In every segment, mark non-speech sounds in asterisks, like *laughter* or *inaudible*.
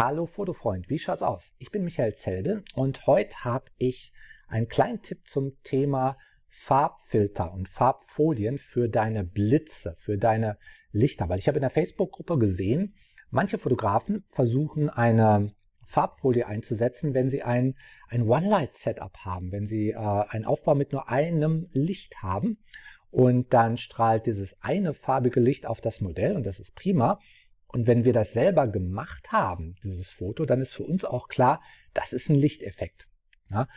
Hallo Fotofreund, wie schaut's aus? Ich bin Michael Zelbe und heute habe ich einen kleinen Tipp zum Thema Farbfilter und Farbfolien für deine Blitze, für deine Lichter. Weil ich habe in der Facebook-Gruppe gesehen, manche Fotografen versuchen eine Farbfolie einzusetzen, wenn sie ein, ein One-Light-Setup haben, wenn sie äh, einen Aufbau mit nur einem Licht haben und dann strahlt dieses eine farbige Licht auf das Modell und das ist prima. Und wenn wir das selber gemacht haben, dieses Foto, dann ist für uns auch klar, das ist ein Lichteffekt. Ja?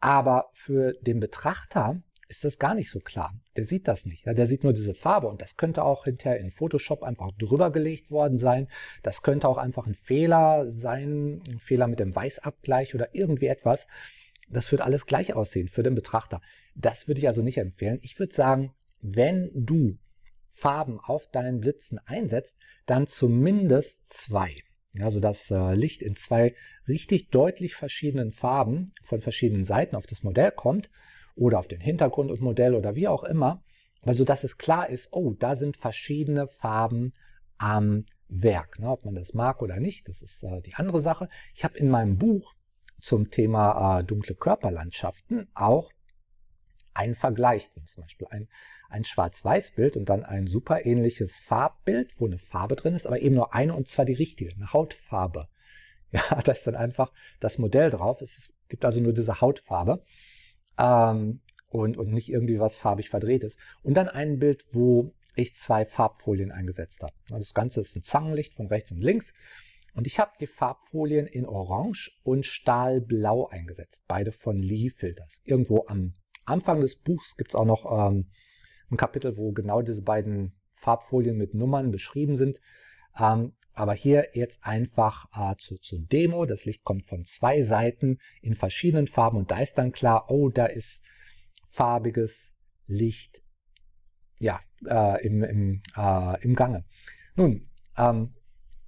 Aber für den Betrachter ist das gar nicht so klar. Der sieht das nicht. Ja? Der sieht nur diese Farbe und das könnte auch hinterher in Photoshop einfach drüber gelegt worden sein. Das könnte auch einfach ein Fehler sein, ein Fehler mit dem Weißabgleich oder irgendwie etwas. Das wird alles gleich aussehen für den Betrachter. Das würde ich also nicht empfehlen. Ich würde sagen, wenn du Farben auf deinen Blitzen einsetzt, dann zumindest zwei. Also das äh, Licht in zwei richtig deutlich verschiedenen Farben von verschiedenen Seiten auf das Modell kommt oder auf den Hintergrund und Modell oder wie auch immer, also dass es klar ist, oh, da sind verschiedene Farben am Werk. Ne, ob man das mag oder nicht, das ist äh, die andere Sache. Ich habe in meinem Buch zum Thema äh, dunkle Körperlandschaften auch einen Vergleich, zum Beispiel ein ein Schwarz-Weiß-Bild und dann ein super ähnliches Farbbild, wo eine Farbe drin ist, aber eben nur eine und zwar die richtige, eine Hautfarbe. *laughs* Ja, da ist dann einfach das Modell drauf. Es gibt also nur diese Hautfarbe ähm, und, und nicht irgendwie was farbig verdreht ist. Und dann ein Bild, wo ich zwei Farbfolien eingesetzt habe. Das Ganze ist ein Zangenlicht von rechts und links. Und ich habe die Farbfolien in Orange und Stahlblau eingesetzt. Beide von Lee Filters. Irgendwo am Anfang des Buchs gibt es auch noch ähm, ein Kapitel, wo genau diese beiden Farbfolien mit Nummern beschrieben sind. Ähm, aber hier jetzt einfach äh, zu, zu Demo. Das Licht kommt von zwei Seiten in verschiedenen Farben und da ist dann klar, oh, da ist farbiges Licht ja, äh, im, im, äh, im Gange. Nun, ähm,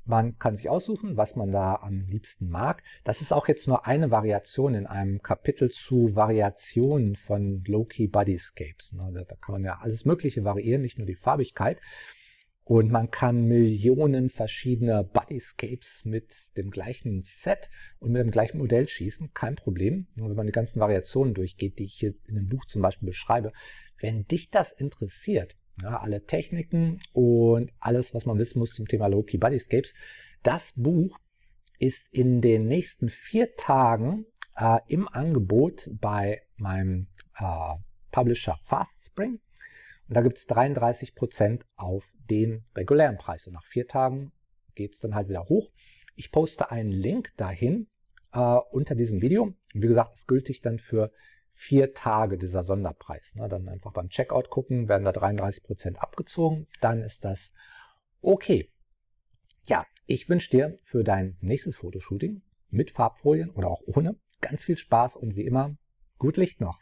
man kann sich aussuchen, was man da am liebsten mag. Das ist auch jetzt nur eine Variation in einem Kapitel zu Variationen von Low-Key Bodyscapes. Ne? Da kann man ja alles Mögliche variieren, nicht nur die Farbigkeit. Und man kann Millionen verschiedener Bodyscapes mit dem gleichen Set und mit dem gleichen Modell schießen. Kein Problem. Wenn man die ganzen Variationen durchgeht, die ich hier in dem Buch zum Beispiel beschreibe. Wenn dich das interessiert, ja, alle Techniken und alles, was man wissen muss zum Thema Low-Key Bodyscapes. Das Buch ist in den nächsten vier Tagen äh, im Angebot bei meinem äh, Publisher FastSpring. Und da gibt es 33% auf den regulären Preis. Und nach vier Tagen geht es dann halt wieder hoch. Ich poste einen Link dahin äh, unter diesem Video. Wie gesagt, ist gültig dann für vier Tage dieser Sonderpreis. Ne? Dann einfach beim Checkout gucken, werden da 33 Prozent abgezogen, dann ist das okay. Ja, ich wünsche dir für dein nächstes Fotoshooting mit Farbfolien oder auch ohne ganz viel Spaß und wie immer, gut Licht noch.